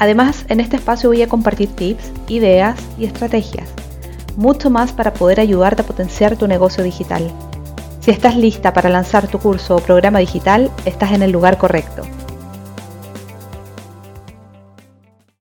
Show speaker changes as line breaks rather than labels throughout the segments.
Además, en este espacio voy a compartir tips, ideas y estrategias. Mucho más para poder ayudarte a potenciar tu negocio digital. Si estás lista para lanzar tu curso o programa digital, estás en el lugar correcto.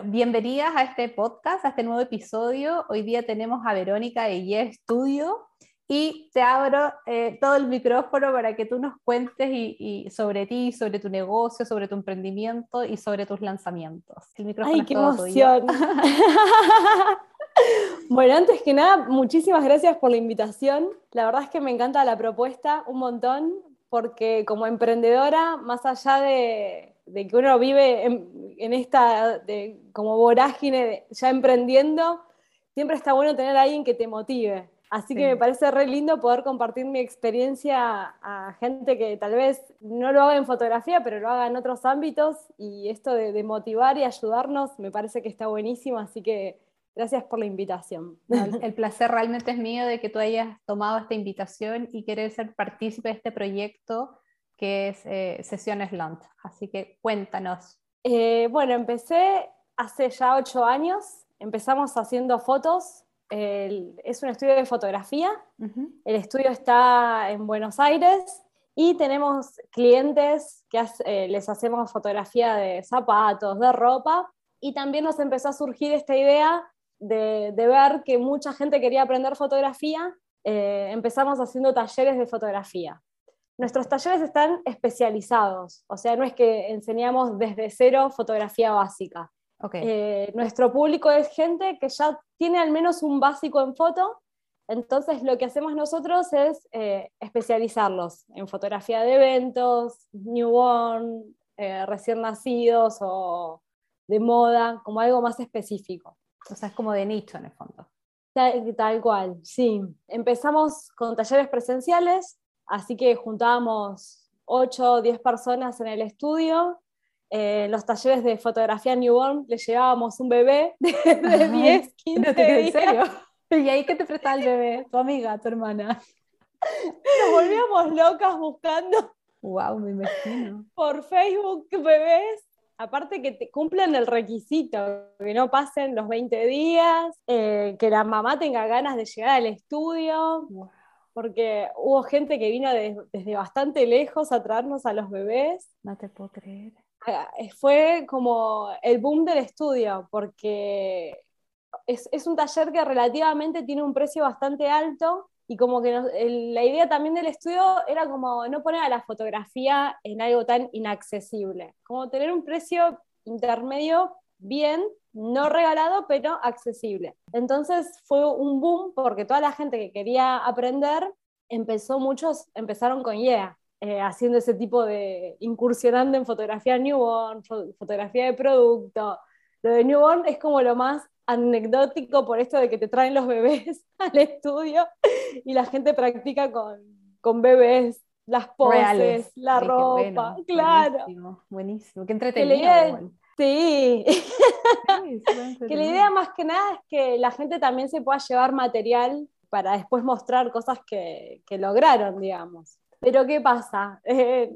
Bienvenidas a este podcast, a este nuevo episodio. Hoy día tenemos a Verónica de Ye Studio y te abro eh, todo el micrófono para que tú nos cuentes y, sobre ti, sobre tu negocio, sobre tu emprendimiento y sobre tus lanzamientos.
El micrófono ¡Ay, qué emoción! bueno, antes que nada, muchísimas gracias por la invitación. La verdad es que me encanta la propuesta un montón, porque como emprendedora, más allá de, que uno vive en, esta como vorágine ya emprendiendo, siempre está bueno tener a alguien que te motive Así que me parece re lindo poder compartir mi experiencia a gente que tal vez no lo haga en fotografía, pero lo haga en otros ámbitos. Y esto de, motivar y ayudarnos me parece que está buenísimo. Así que gracias por la invitación.
el placer realmente es mío de que tú hayas tomado esta invitación y querer ser partícipe de este proyecto que es eh, Sesiones Land. Así que cuéntanos.
Eh, bueno, empecé hace ya ocho años. Empezamos haciendo fotos es un estudio de fotografía. El estudio está en Buenos Aires y tenemos clientes que eh, les hacemos fotografía de zapatos, de ropa. Y también nos empezó a surgir esta idea de, ver que mucha gente quería aprender fotografía. Eh, empezamos haciendo talleres de fotografía. Nuestros talleres están especializados, o sea, no es que enseñamos desde cero fotografía básica. Eh, nuestro público es gente que ya tiene al menos un básico en foto, entonces lo que hacemos nosotros es eh, especializarlos en fotografía de eventos, newborn, eh, recién nacidos o de moda, como algo más específico.
O sea, es como de nicho en el fondo.
Tal, tal cual, sí. Empezamos con talleres presenciales, así que juntábamos 8 o 10 personas en el estudio eh, los talleres de fotografía newborn le llevábamos un bebé de, 10, 15 ¿En serio?
¿Y ahí qué te prestaba el bebé? Tu amiga, tu hermana.
Nos volvíamos locas buscando.
Wow, me imagino.
Por Facebook bebés. Aparte que te cumplen el requisito, que no pasen los 20 días, eh, que la mamá tenga ganas de llegar al estudio. porque hubo gente que vino desde bastante lejos a traernos a los bebés.
No te puedo creer.
Eh, fue como el boom del estudio, porque es, un taller que relativamente tiene un precio bastante alto y como que la idea también del estudio era como no poner a la fotografía en algo tan inaccesible, como tener un precio intermedio bien, no regalado, pero accesible. Entonces fue un boom porque toda la gente que quería aprender empezó, muchos empezaron con IEA. Eh, haciendo ese tipo de, incursionando en fotografía newborn, fotografía de producto. Lo de newborn es como lo más anecdótico por esto de que te traen los bebés al estudio y la gente practica con, con bebés las poses, la ropa, claro.
Buenísimo, buenísimo, qué entretenido.
sí, que la idea más que nada es que la gente también se pueda llevar material para después mostrar cosas que, que lograron, digamos. Pero ¿qué pasa? Eh,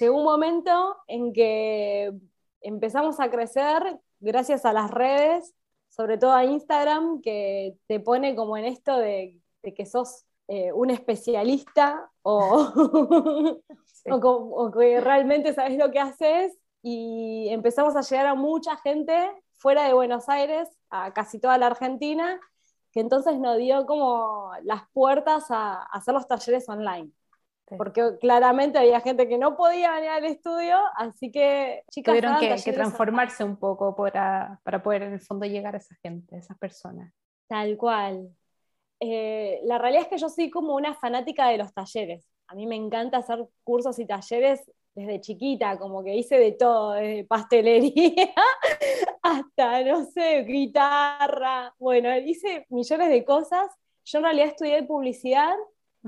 llegó un momento en que empezamos a crecer gracias a las redes, sobre todo a Instagram, que te pone como en esto de, que sos eh, un especialista o, o, que realmente sabes lo que haces. Y empezamos a llegar a mucha gente fuera de Buenos Aires, a casi toda la Argentina, que entonces nos dio como las puertas a hacer los talleres online porque claramente había gente que no podía venir al estudio, así que
chicas tuvieron que, transformarse un poco para, para, poder en el fondo llegar a esa gente, a esas personas.
Tal cual. Eh, la realidad es que yo soy como una fanática de los talleres. A mí me encanta hacer cursos y talleres desde chiquita, como que hice de todo, desde pastelería hasta, no sé, guitarra. Bueno, hice millones de cosas. Yo en realidad estudié publicidad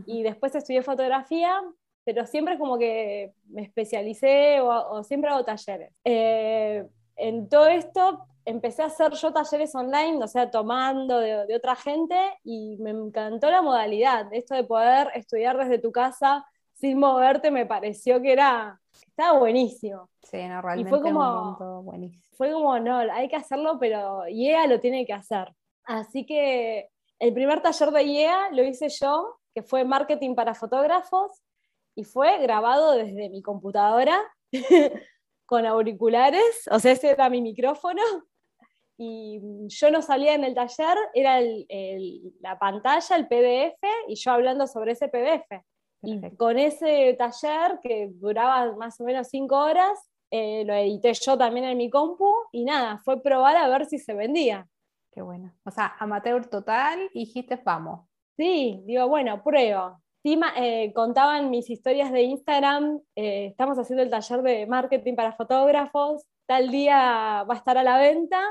y después estudié fotografía, pero siempre como que me especialicé o, siempre hago talleres. Eh, en todo esto empecé a hacer yo talleres online, o sea, tomando de, otra gente y me encantó la modalidad, esto de poder estudiar desde tu casa sin moverte me pareció que era, estaba buenísimo.
Sí, no, realmente fue como, buenísimo.
Fue como, no, hay que hacerlo, pero IEA lo tiene que hacer. Así que el primer taller de IEA lo hice yo, que fue marketing para fotógrafos, y fue grabado desde mi computadora con auriculares, o sea, ese era mi micrófono, y yo no salía en el taller, era la pantalla, el PDF, y yo hablando sobre ese PDF. Y con ese taller, que duraba más o menos cinco horas, eh, lo edité yo también en mi compu, y nada, fue probar a ver si se vendía.
Qué bueno. O sea, amateur total, y dijiste, vamos.
Sí, digo, bueno, pruebo. Sí, eh, contaban mis historias de Instagram, eh, estamos haciendo el taller de marketing para fotógrafos, tal día va a estar a la venta,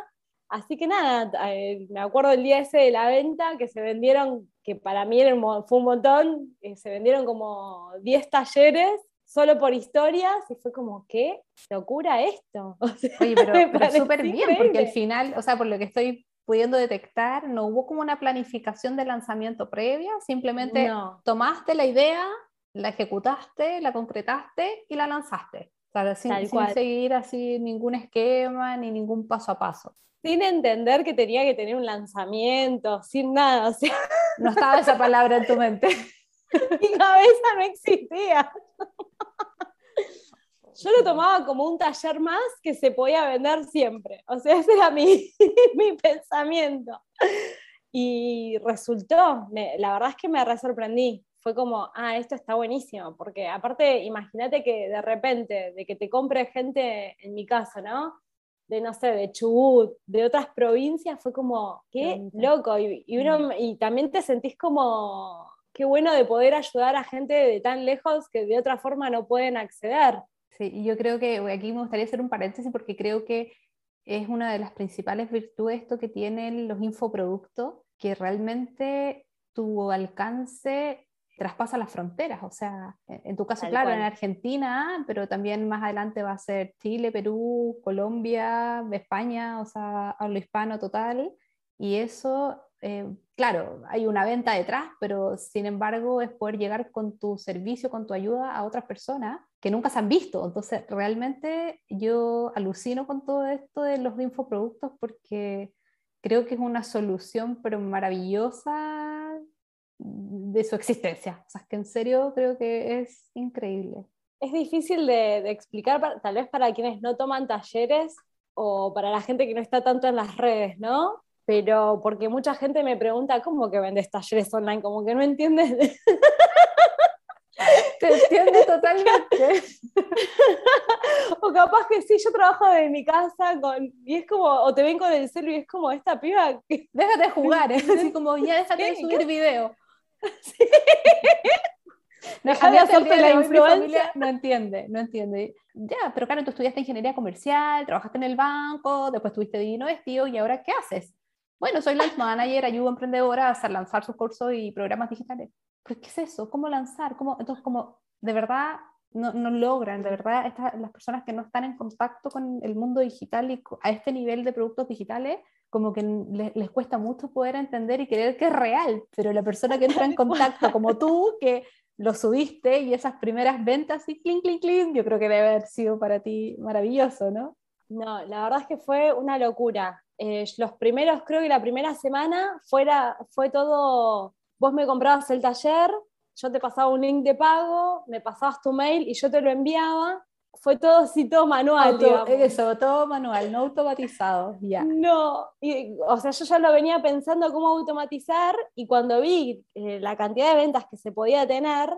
así que nada, eh, me acuerdo el día ese de la venta que se vendieron, que para mí fue un montón, se vendieron como 10 talleres solo por historias y fue como, ¿qué locura esto?
Oye, pero, pero súper bien, porque al final, o sea, por lo que estoy pudiendo detectar, no hubo como una planificación de lanzamiento previa, simplemente tomaste la idea, la ejecutaste, la concretaste y la lanzaste. sin, seguir así ningún esquema ni ningún paso a paso.
Sin entender que tenía que tener un lanzamiento, sin nada.
No estaba esa palabra en tu mente.
Mi cabeza no existía. Yo lo tomaba como un taller más que se podía vender siempre. O sea, ese era mi, mi pensamiento. Y resultó, la verdad es que me re sorprendí. Fue como, ah, esto está buenísimo, porque aparte, imagínate que de repente, de que te compre gente, en mi caso, ¿no? De, no sé, de Chubut, de otras provincias, fue como, qué loco. Y, y, uno, mm. y también te sentís como, qué bueno de poder ayudar a gente de tan lejos que de otra forma no pueden acceder.
Sí, yo creo que aquí me gustaría hacer un paréntesis porque creo que es una de las principales virtudes esto que tienen los infoproductos, que realmente tu alcance traspasa las fronteras, o sea, en tu caso, claro, en Argentina, pero también más adelante va a ser Chile, Perú, Colombia, España, o sea, hablo hispano total, y eso eh, claro, hay una venta detrás, pero sin embargo es poder llegar con tu servicio, con tu ayuda a otras personas que nunca se han visto. Entonces, realmente yo alucino con todo esto de los infoproductos porque creo que es una solución, pero maravillosa de su existencia. O sea, es que en serio creo que es increíble.
Es difícil de, de explicar, tal vez para quienes no toman talleres o para la gente que no está tanto en las redes, ¿no? pero porque mucha gente me pregunta, ¿cómo que vendes talleres online? Como que no entiendes.
Te entiende totalmente.
o capaz que sí, yo trabajo desde mi casa con, y es como, o te ven con el celu y es como esta piba. Que...
Déjate de jugar, es así como, ya déjate de subir video. Sí. No, la influencia. No entiende, no entiende. Ya, pero claro, tú estudiaste ingeniería comercial, trabajaste en el banco, después tuviste divino vestido y ahora ¿qué haces? Bueno, soy Launch Manager, ayudo a emprendedoras a lanzar sus cursos y programas digitales. ¿Pues qué es eso? ¿Cómo lanzar? ¿Cómo? Entonces, como de verdad no, no logran, de verdad, las personas que no están en contacto con el mundo digital y a este nivel de productos digitales, como que les, les cuesta mucho poder entender y creer que es real, pero la persona que entra en contacto, como tú, que lo subiste y esas primeras ventas y clink, clink, clink, yo creo que debe haber sido para ti maravilloso, ¿no?
No, la verdad es que fue una locura. Eh, los primeros, creo que la primera semana fuera, fue todo, vos me comprabas el taller, yo te pasaba un link de pago, me pasabas tu mail y yo te lo enviaba. Fue todo así, todo manual.
eso, todo manual, no automatizado, ya.
No, o sea, yo ya lo venía pensando cómo automatizar y cuando vi eh, la cantidad de ventas que se podía tener,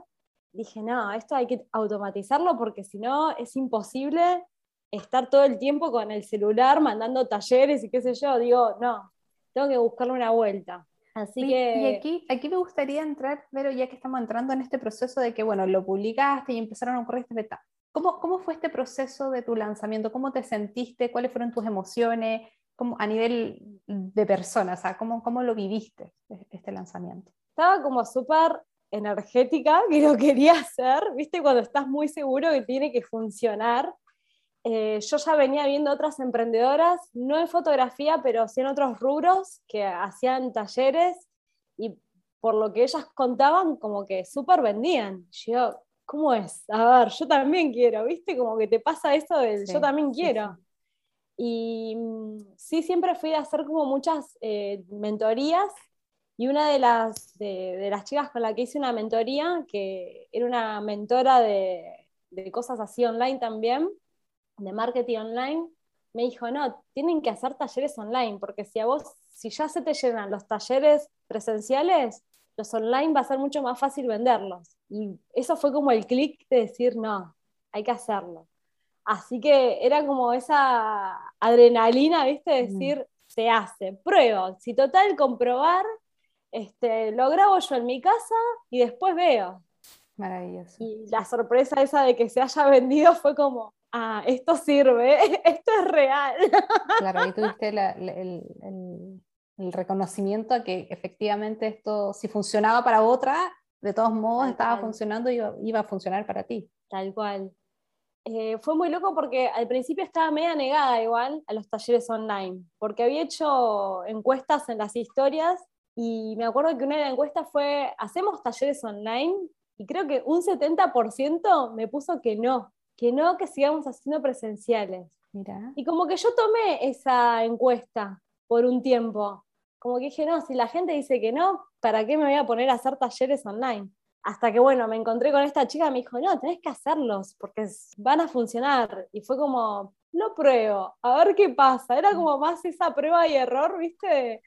dije, no, esto hay que automatizarlo porque si no es imposible estar todo el tiempo con el celular mandando talleres y qué sé yo, digo, no, tengo que buscarle una vuelta. Así que...
Y aquí, aquí me gustaría entrar, pero ya que estamos entrando en este proceso de que, bueno, lo publicaste y empezaron a ocurrir esta ¿Cómo, ¿Cómo fue este proceso de tu lanzamiento? ¿Cómo te sentiste? ¿Cuáles fueron tus emociones? ¿Cómo, a nivel de persona, o sea, ¿cómo, ¿cómo lo viviste este lanzamiento?
Estaba como súper energética que lo quería hacer, ¿viste? Cuando estás muy seguro que tiene que funcionar. Eh, yo ya venía viendo otras emprendedoras, no en fotografía, pero sí en otros rubros, que hacían talleres y por lo que ellas contaban, como que súper vendían. Yo, ¿cómo es? A ver, yo también quiero, ¿viste? Como que te pasa eso del yo también quiero. Y mm, sí, siempre fui a hacer como muchas eh, mentorías y una de las, de, las chicas con la que hice una mentoría, que era una mentora de, de cosas así online también, de marketing online, me dijo, no, tienen que hacer talleres online, porque si a vos, si ya se te llenan los talleres presenciales, los online va a ser mucho más fácil venderlos. Y eso fue como el clic de decir, no, hay que hacerlo. Así que era como esa adrenalina, ¿viste? De decir, se hace, pruebo. Si total comprobar, este, lo grabo yo en mi casa y después veo.
Maravilloso.
Y la sorpresa esa de que se haya vendido fue como, ah, esto sirve, esto es real.
Claro, ahí tuviste el, el reconocimiento a que efectivamente esto, si funcionaba para otra, de todos modos estaba funcionando y iba, a funcionar para ti.
Tal cual. Eh, fue muy loco porque al principio estaba media negada igual a los talleres online, porque había hecho encuestas en las historias y me acuerdo que una de las encuestas fue, ¿hacemos talleres online? Y creo que un 70% me puso que no, que no, que sigamos haciendo presenciales.
Mira.
Y como que yo tomé esa encuesta por un tiempo. Como que dije, no, si la gente dice que no, ¿para qué me voy a poner a hacer talleres online? Hasta que, bueno, me encontré con esta chica y me dijo, no, tenés que hacerlos porque van a funcionar. Y fue como, lo pruebo, a ver qué pasa. Era como más esa prueba y error, ¿viste?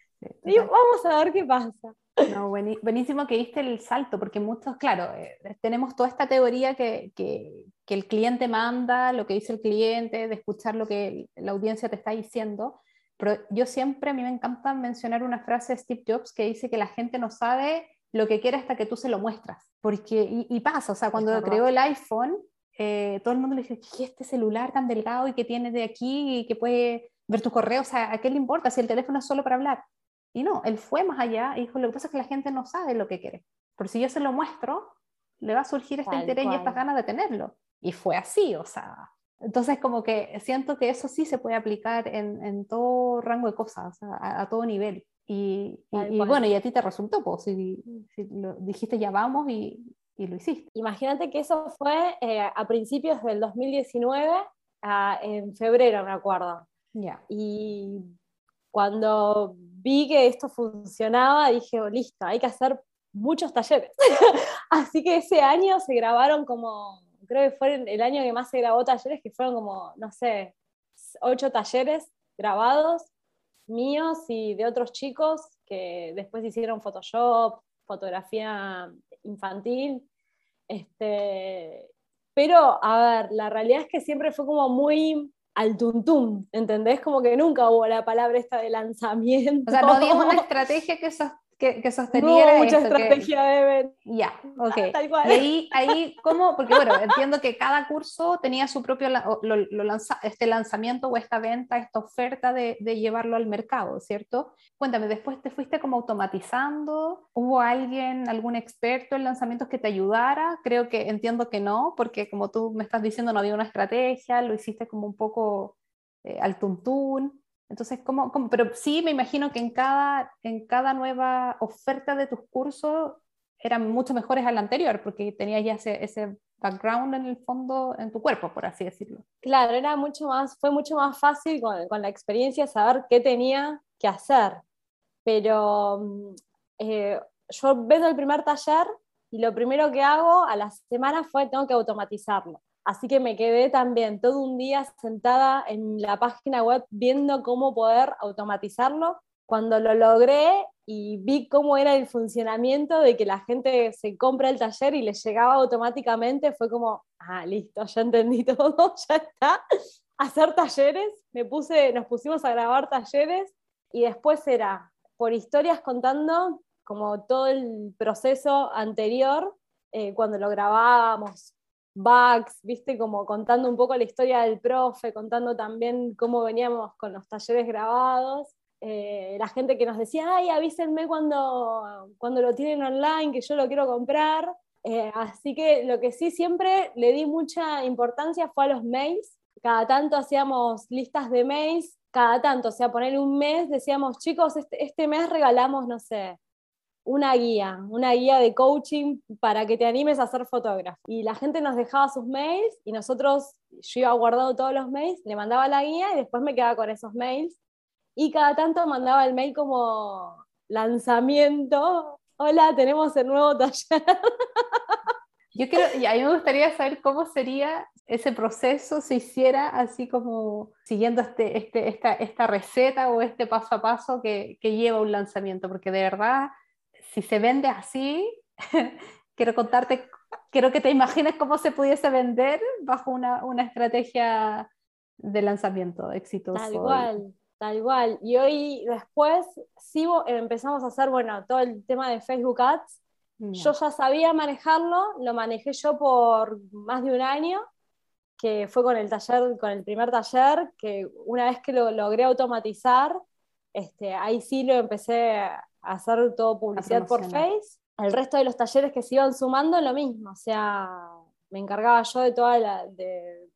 y vamos a ver qué pasa.
No, buenísimo que diste el salto, porque muchos, claro, eh, tenemos toda esta teoría que, que, que, el cliente manda, lo que dice el cliente, de escuchar lo que la audiencia te está diciendo, pero yo siempre, a mí me encanta mencionar una frase de Steve Jobs que dice que la gente no sabe lo que quiere hasta que tú se lo muestras. Porque, y, pasa, o sea, cuando creó el iPhone, eh, todo el mundo le dice, ¿qué es este celular tan delgado y que tiene de aquí y que puede ver tu correo? O sea, ¿a qué le importa si el teléfono es solo para hablar? Y no, él fue más allá y dijo, lo que pasa es que la gente no sabe lo que quiere. Pero si yo se lo muestro, le va a surgir este interés y estas ganas de tenerlo. Y fue así, o sea, entonces, como que siento que eso sí se puede aplicar en, en todo rango de cosas, a, todo nivel. Y, y, bueno, y a ti te resultó, pues, si, lo dijiste ya vamos y, y, lo hiciste.
Imagínate que eso fue eh, a principios del 2019, en febrero, me acuerdo.
Ya.
Y cuando vi que esto funcionaba, dije, oh, listo, hay que hacer muchos talleres. Así que ese año se grabaron como creo que fue el año que más se grabó talleres, que fueron como, no sé, ocho talleres grabados míos y de otros chicos que después hicieron Photoshop, fotografía infantil. Este, pero, a ver, la realidad es que siempre fue como muy al tuntum, ¿entendés? Como que nunca hubo la palabra esta de lanzamiento.
O sea, no había una estrategia que que, que sosteniera
mucha estrategia de
Ya, ok. Y ahí, ahí, ¿cómo? Porque bueno, entiendo que cada curso tenía su propio lo, lanza, este lanzamiento o esta venta, esta oferta de, de, llevarlo al mercado, ¿cierto? Cuéntame, después te fuiste como automatizando, ¿hubo alguien, algún experto en lanzamientos que te ayudara? Creo que entiendo que no, porque como tú me estás diciendo, no había una estrategia, lo hiciste como un poco eh, al tuntún. Entonces, ¿cómo, Pero sí me imagino que en cada, en cada nueva oferta de tus cursos eran mucho mejores a la anterior, porque tenías ya ese, ese, background en el fondo, en tu cuerpo, por así decirlo.
Claro, era mucho más, fue mucho más fácil con, con la experiencia saber qué tenía que hacer. Pero mm, eh, yo veo el primer taller y lo primero que hago a la semana fue tengo que automatizarlo. Así que me quedé también todo un día sentada en la página web viendo cómo poder automatizarlo. Cuando lo logré y vi cómo era el funcionamiento de que la gente se compra el taller y le llegaba automáticamente, fue como, ah, listo, ya entendí todo, ya está. Hacer talleres, me puse, nos pusimos a grabar talleres y después era por historias contando como todo el proceso anterior, eh, cuando lo grabábamos, bugs, viste, como contando un poco la historia del profe, contando también cómo veníamos con los talleres grabados. Eh, la gente que nos decía, ay, avísenme cuando, cuando lo tienen online, que yo lo quiero comprar. Eh, así que lo que sí siempre le di mucha importancia fue a los mails. Cada tanto hacíamos listas de mails, cada tanto, o sea, poner un mes, decíamos, chicos, este, este mes regalamos, no sé, una guía, una guía de coaching para que te animes a ser fotógrafo. Y la gente nos dejaba sus mails y nosotros, yo iba guardando todos los mails, le mandaba la guía y después me quedaba con esos mails. Y cada tanto mandaba el mail como lanzamiento, hola, tenemos el nuevo taller.
Yo creo, y a mí me gustaría saber cómo sería ese proceso si hiciera así como siguiendo este, este, esta, esta receta o este paso a paso que, que lleva un lanzamiento, porque de verdad si se vende así, quiero contarte, quiero que te imagines cómo se pudiese vender bajo una, una estrategia de lanzamiento exitoso.
Tal cual, tal cual. Y hoy después sí empezamos a hacer, bueno, todo el tema de Facebook Ads. Yo ya sabía manejarlo, lo manejé yo por más de un año, que fue con el taller, con el primer taller, que una vez que lo logré automatizar, este, ahí sí lo empecé hacer todo publicidad por Face. El resto de los talleres que se iban sumando, lo mismo. O sea, me encargaba yo de todas las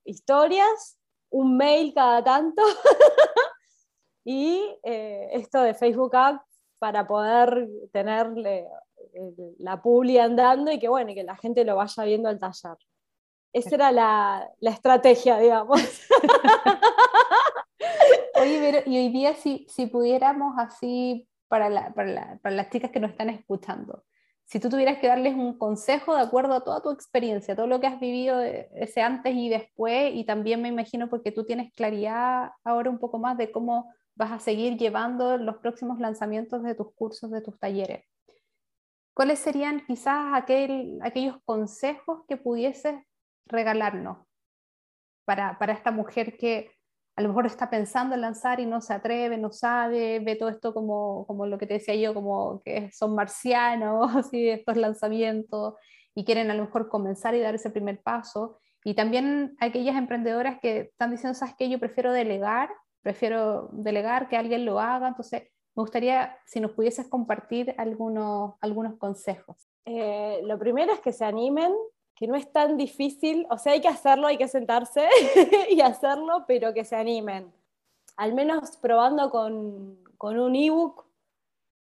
historias, un mail cada tanto y eh, esto de Facebook Ads para poder tenerle la publi andando y que bueno, y que la gente lo vaya viendo al taller. Esa era la, la estrategia, digamos.
Oye, pero y hoy día si, si pudiéramos así para, las chicas que nos están escuchando. Si tú tuvieras que darles un consejo de acuerdo a toda tu experiencia, todo lo que has vivido ese antes y después, y también me imagino porque tú tienes claridad ahora un poco más de cómo vas a seguir llevando los próximos lanzamientos de tus cursos, de tus talleres. ¿Cuáles serían quizás aquellos consejos que pudieses regalarnos para, para esta mujer que a lo mejor está pensando en lanzar y no se atreve, no sabe, ve todo esto como, como lo que te decía yo, como que son marcianos, así, estos lanzamientos, y quieren a lo mejor comenzar y dar ese primer paso. Y también aquellas emprendedoras que están diciendo, ¿sabes qué? Yo prefiero delegar, prefiero delegar que alguien lo haga. Entonces, me gustaría si nos pudieses compartir algunos, algunos consejos.
Eh, lo primero es que se animen, que no es tan difícil, o sea, hay que hacerlo, hay que sentarse y hacerlo, pero que se animen. Al menos probando con, con un ebook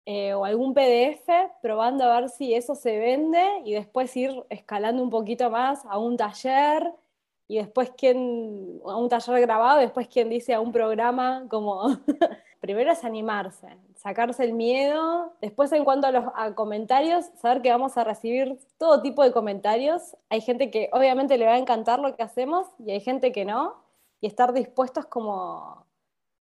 eh, o algún PDF, probando a ver si eso se vende y después ir escalando un poquito más a un taller y después quien, a un taller grabado, después quien dice a un programa como primero es animarse, sacarse el miedo. Después, en cuanto a los comentarios, saber que vamos a recibir todo tipo de comentarios. Hay gente que obviamente le va a encantar lo que hacemos y hay gente que no. Y estar dispuestos como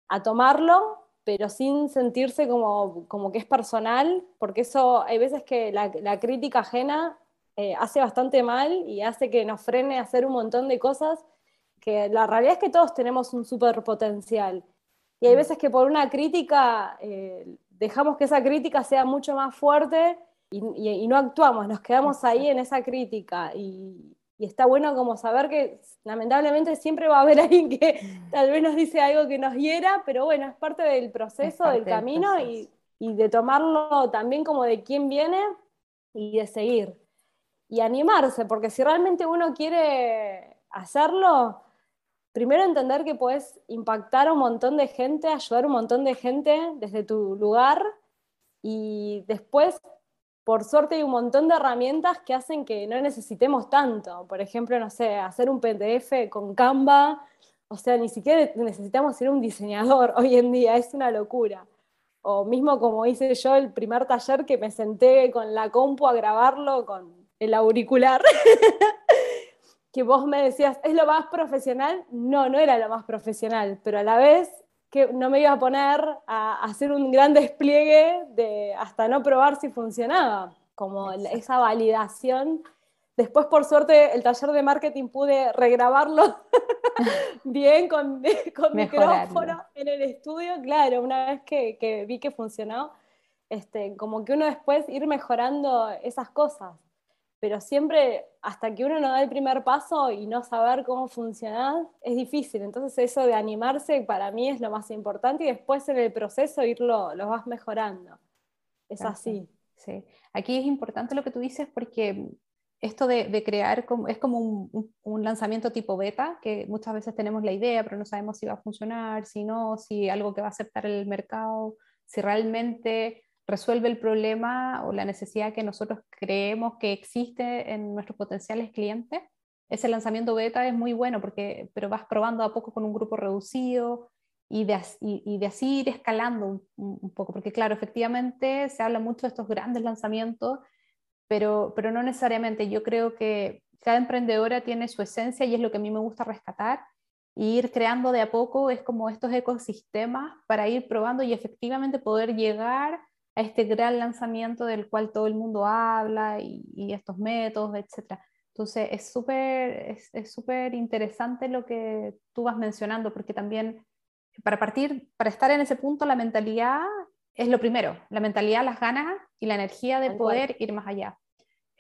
a tomarlo, pero sin sentirse como, como que es personal, porque eso hay veces que la, crítica ajena eh, hace bastante mal y hace que nos frene a hacer un montón de cosas que la realidad es que todos tenemos un súper potencial y hay mm. veces que por una crítica eh, dejamos que esa crítica sea mucho más fuerte y, no actuamos, nos quedamos ahí en esa crítica. Y, está bueno como saber que lamentablemente siempre va a haber alguien que mm. tal vez nos dice algo que nos hiera, pero bueno, es parte del proceso, del camino Y, y de tomarlo también como de quién viene y de seguir. Y animarse, porque si realmente uno quiere hacerlo, primero entender que puedes impactar a un montón de gente, ayudar a un montón de gente desde tu lugar y después, por suerte, hay un montón de herramientas que hacen que no necesitemos tanto. Por ejemplo, no sé, hacer un PDF con Canva, o sea, ni siquiera necesitamos ser un diseñador hoy en día, es una locura. O mismo como hice yo el primer taller que me senté con la compu a grabarlo con el auricular. que vos me decías, ¿es lo más profesional? No, no era lo más profesional, pero a la vez que no me iba a poner a hacer un gran despliegue de hasta no probar si funcionaba, como esa validación. Después, por suerte, el taller de marketing pude regrabarlo bien con, con micrófono en el estudio, claro, una vez que, que vi que funcionó, este, como que uno después ir mejorando esas cosas pero siempre hasta que uno no da el primer paso y no saber cómo funcionar, es difícil. Entonces eso de animarse para mí es lo más importante y después en el proceso irlo, lo vas mejorando. Es así.
Sí, aquí es importante lo que tú dices porque esto de, crear es como un, un, lanzamiento tipo beta, que muchas veces tenemos la idea, pero no sabemos si va a funcionar, si no, si algo que va a aceptar el mercado, si realmente resuelve el problema o la necesidad que nosotros creemos que existe en nuestros potenciales clientes. Ese lanzamiento beta es muy bueno, porque, pero vas probando a poco con un grupo reducido y de, y, de así ir escalando un, poco, porque claro, efectivamente se habla mucho de estos grandes lanzamientos, pero, pero no necesariamente. Yo creo que cada emprendedora tiene su esencia y es lo que a mí me gusta rescatar. Y ir creando de a poco es como estos ecosistemas para ir probando y efectivamente poder llegar a este gran lanzamiento del cual todo el mundo habla y, estos métodos, etc. Entonces es súper es, súper interesante lo que tú vas mencionando, porque también para partir, para estar en ese punto, la mentalidad es lo primero, la mentalidad, las ganas y la energía de poder ir más allá.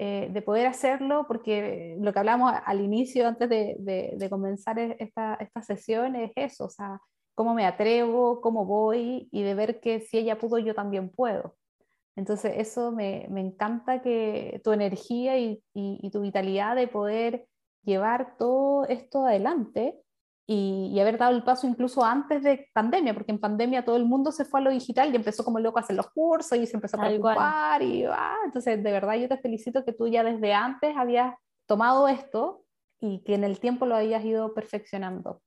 Eh, de poder hacerlo, porque lo que hablamos al inicio, antes de, de, comenzar e, esta, esta, sesión, es eso, o sea, cómo me atrevo, cómo voy y de ver que si ella pudo, yo también puedo. Entonces, eso me, me encanta que tu energía y, y, tu vitalidad de poder llevar todo esto adelante y, y, haber dado el paso incluso antes de pandemia, porque en pandemia todo el mundo se fue a lo digital y empezó como loco a hacer los cursos y se empezó a preocupar. Y, ah, entonces, de verdad, yo te felicito que tú ya desde antes habías tomado esto y que en el tiempo lo habías ido perfeccionando.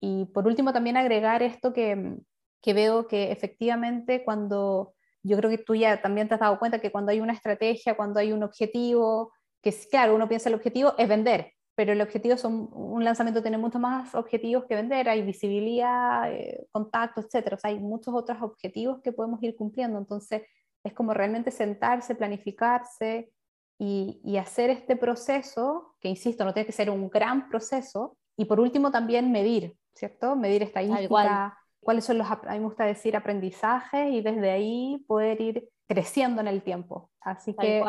Y por último, también agregar esto que, que veo que efectivamente cuando yo creo que tú ya también te has dado cuenta que cuando hay una estrategia, cuando hay un objetivo, que claro, uno piensa el objetivo es vender, pero el objetivo son, un lanzamiento tiene muchos más objetivos que vender, hay visibilidad, eh, contacto, etcétera, o sea, hay muchos otros objetivos que podemos ir cumpliendo, entonces es como realmente sentarse, planificarse y, y hacer este proceso, que insisto, no tiene que ser un gran proceso, y por último también medir, ¿cierto? Medir estadística, cuáles son los, a mí me gusta decir, aprendizajes y desde ahí poder ir creciendo en el tiempo. Así que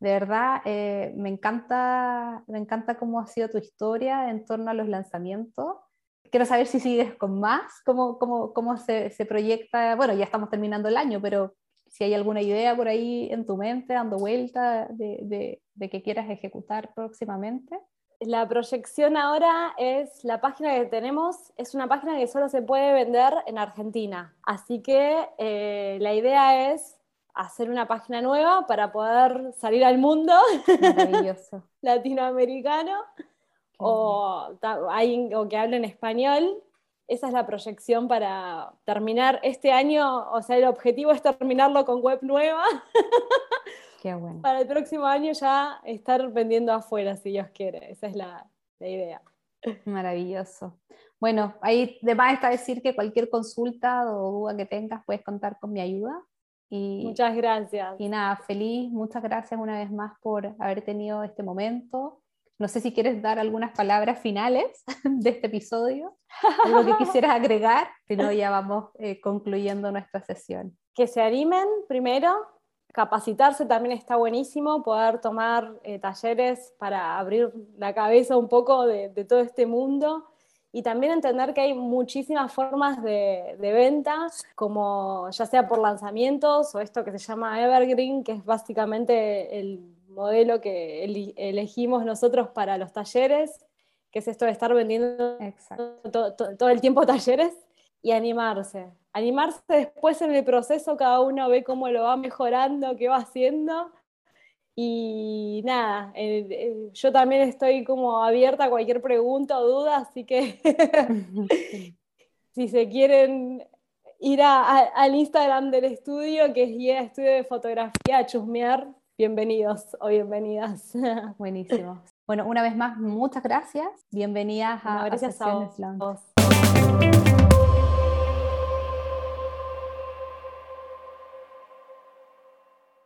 de verdad eh, me, encanta, me encanta cómo ha sido tu historia en torno a los lanzamientos. Quiero saber si sigues con más, cómo, cómo, cómo se, se proyecta, bueno, ya estamos terminando el año, pero si hay alguna idea por ahí en tu mente dando vuelta de, de, de que quieras ejecutar próximamente.
La proyección ahora es la página que tenemos, es una página que solo se puede vender en Argentina. Así que eh, la idea es hacer una página nueva para poder salir al mundo latinoamericano o, o que hable en español. Esa es la proyección para terminar este año, o sea, el objetivo es terminarlo con web nueva. Para el próximo año ya estar vendiendo afuera, si Dios quiere. Esa es la, idea.
Maravilloso. Bueno, ahí de más está decir que cualquier consulta o duda que tengas puedes contar con mi ayuda.
Y, muchas gracias.
Y nada, feliz, muchas gracias una vez más por haber tenido este momento. No sé si quieres dar algunas palabras finales de este episodio, algo que quisieras agregar, si no ya vamos eh, concluyendo nuestra sesión.
Que se animen primero, capacitarse también está buenísimo, poder tomar eh, talleres para abrir la cabeza un poco de, todo este mundo y también entender que hay muchísimas formas de, de, venta, como ya sea por lanzamientos o esto que se llama Evergreen, que es básicamente el modelo que elegimos nosotros para los talleres, que es esto de estar vendiendo todo el tiempo talleres y animarse animarse después en el proceso, cada uno ve cómo lo va mejorando, qué va haciendo. Y nada, yo también estoy como abierta a cualquier pregunta o duda, así que si se quieren ir al Instagram del estudio, que es Guía Estudio de Fotografía, a chusmear, bienvenidos o bienvenidas.
Buenísimo. Bueno, una vez más, muchas gracias. Bienvenidas a,
gracias a, vos.